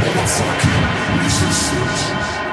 Motherfucking resistance.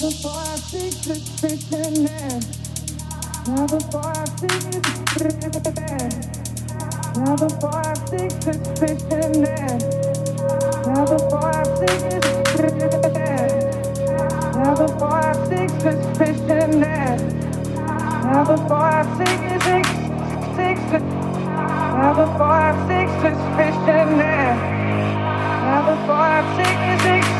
before Now before I see this Now before I see this Now before I see this Now before I see Now before I see this Now before I